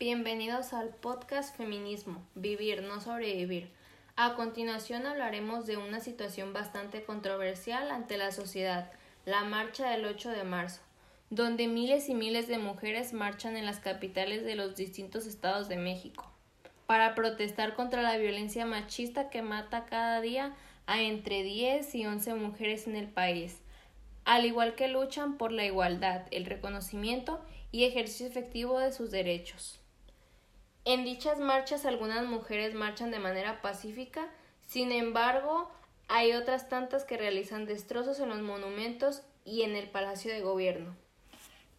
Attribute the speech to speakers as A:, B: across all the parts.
A: Bienvenidos al podcast Feminismo, Vivir, no sobrevivir. A continuación hablaremos de una situación bastante controversial ante la sociedad, la marcha del 8 de marzo, donde miles y miles de mujeres marchan en las capitales de los distintos estados de México para protestar contra la violencia machista que mata cada día a entre 10 y 11 mujeres en el país, al igual que luchan por la igualdad, el reconocimiento y ejercicio efectivo de sus derechos. En dichas marchas algunas mujeres marchan de manera pacífica, sin embargo, hay otras tantas que realizan destrozos en los monumentos y en el Palacio de Gobierno.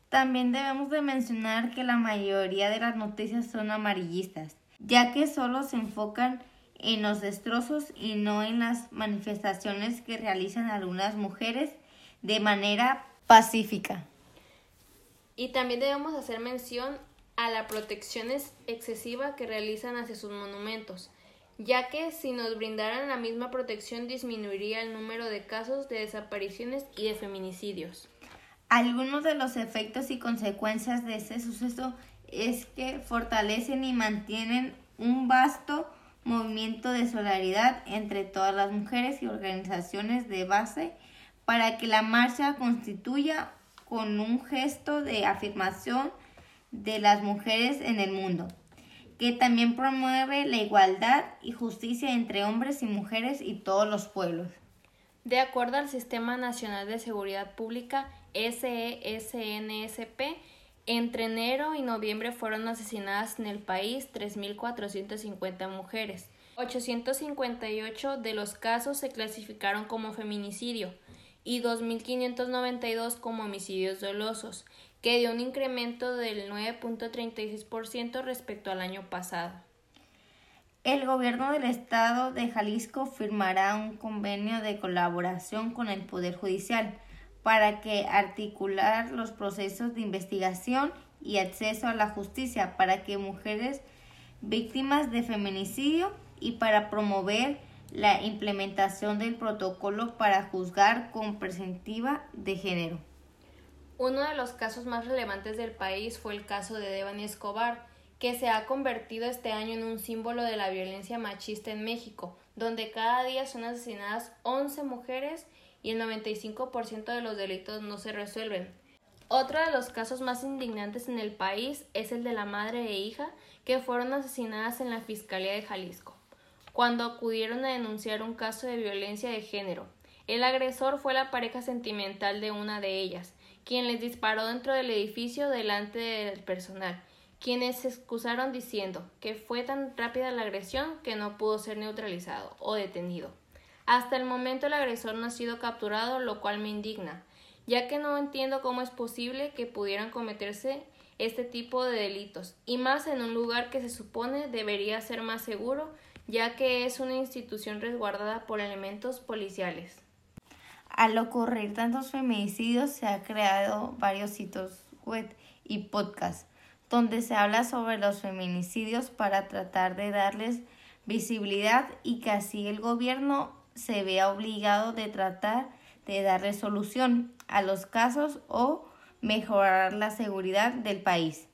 B: También debemos de mencionar que la mayoría de las noticias son amarillistas, ya que solo se enfocan en los destrozos y no en las manifestaciones que realizan algunas mujeres de manera pacífica.
A: Y también debemos hacer mención a la protección excesiva que realizan hacia sus monumentos, ya que si nos brindaran la misma protección disminuiría el número de casos de desapariciones y de feminicidios.
B: Algunos de los efectos y consecuencias de este suceso es que fortalecen y mantienen un vasto movimiento de solidaridad entre todas las mujeres y organizaciones de base para que la marcha constituya con un gesto de afirmación de las mujeres en el mundo, que también promueve la igualdad y justicia entre hombres y mujeres y todos los pueblos.
A: De acuerdo al Sistema Nacional de Seguridad Pública, SESNSP, entre enero y noviembre fueron asesinadas en el país 3.450 mujeres. 858 de los casos se clasificaron como feminicidio y 2.592 como homicidios dolosos, que dio un incremento del 9.36% respecto al año pasado.
B: El gobierno del estado de Jalisco firmará un convenio de colaboración con el Poder Judicial para que articular los procesos de investigación y acceso a la justicia para que mujeres víctimas de feminicidio y para promover la implementación del protocolo para juzgar con presentiva de género.
A: Uno de los casos más relevantes del país fue el caso de Devani Escobar, que se ha convertido este año en un símbolo de la violencia machista en México, donde cada día son asesinadas 11 mujeres y el 95% de los delitos no se resuelven. Otro de los casos más indignantes en el país es el de la madre e hija que fueron asesinadas en la Fiscalía de Jalisco, cuando acudieron a denunciar un caso de violencia de género. El agresor fue la pareja sentimental de una de ellas, quien les disparó dentro del edificio delante del personal, quienes se excusaron diciendo que fue tan rápida la agresión que no pudo ser neutralizado o detenido. Hasta el momento el agresor no ha sido capturado, lo cual me indigna, ya que no entiendo cómo es posible que pudieran cometerse este tipo de delitos, y más en un lugar que se supone debería ser más seguro, ya que es una institución resguardada por elementos policiales.
B: Al ocurrir tantos feminicidios se han creado varios sitios web y podcasts donde se habla sobre los feminicidios para tratar de darles visibilidad y que así el gobierno se vea obligado de tratar de dar solución a los casos o mejorar la seguridad del país.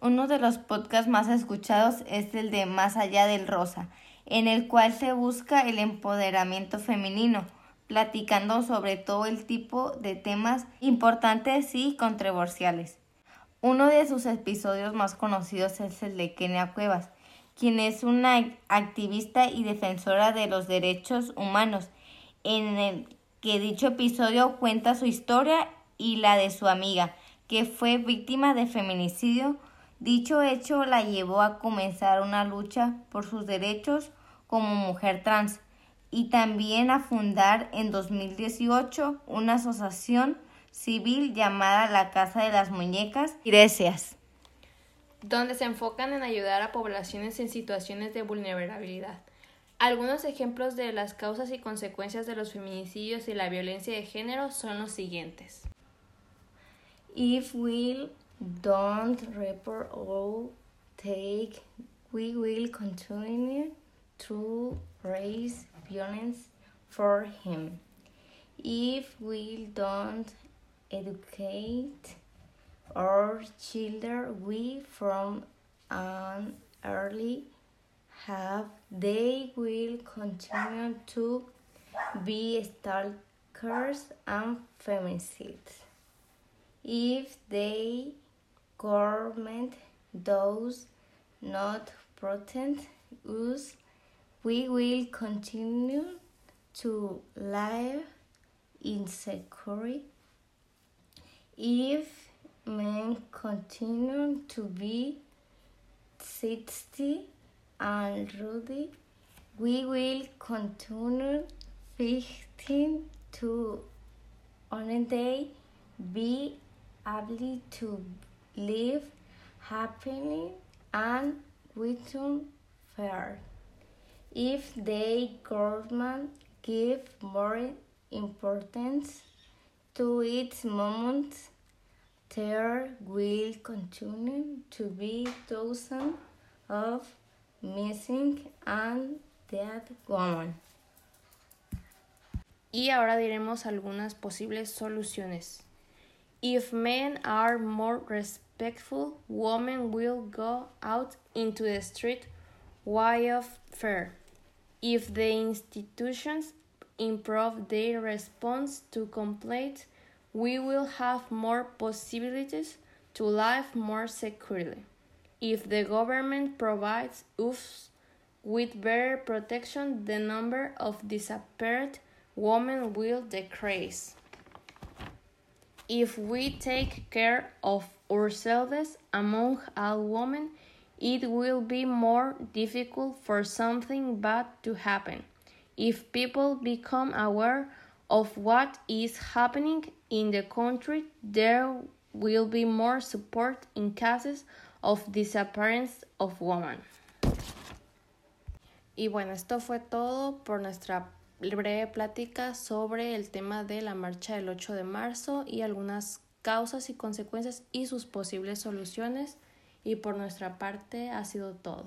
B: Uno de los podcasts más escuchados es el de Más allá del rosa, en el cual se busca el empoderamiento femenino platicando sobre todo el tipo de temas importantes y controversiales. Uno de sus episodios más conocidos es el de Kenia Cuevas, quien es una activista y defensora de los derechos humanos, en el que dicho episodio cuenta su historia y la de su amiga, que fue víctima de feminicidio. Dicho hecho la llevó a comenzar una lucha por sus derechos como mujer trans y también a fundar en 2018 una asociación civil llamada la Casa de las Muñecas Grecias,
A: donde se enfocan en ayudar a poblaciones en situaciones de vulnerabilidad. Algunos ejemplos de las causas y consecuencias de los feminicidios y la violencia de género son los siguientes.
B: If we don't report or take, we will continue to raise violence for him. If we don't educate our children, we from
C: an early have they will continue to be stalkers and femicides. If they government does not protect us, we will continue to live in security. If men continue to be sixty and Rudy, we will continue fighting to one day be able to live happily and without fear. If the government give more importance to its moments, there will continue to be thousands of missing and dead women.
A: Y ahora diremos algunas posibles soluciones. If men are more respectful, women will go out into the street without fear. If the institutions improve their response to complaints, we will have more possibilities to live more securely. If the government provides us with better protection, the number of disappeared women will decrease. If we take care of ourselves among all women, it will be more difficult for something bad to happen. If people become aware of what is happening in the country, there will be more support in cases of disappearance of women. Y bueno, esto fue todo por nuestra breve plática sobre el tema de la marcha del 8 de marzo y algunas causas y consecuencias y sus posibles soluciones. Y por nuestra parte ha sido todo.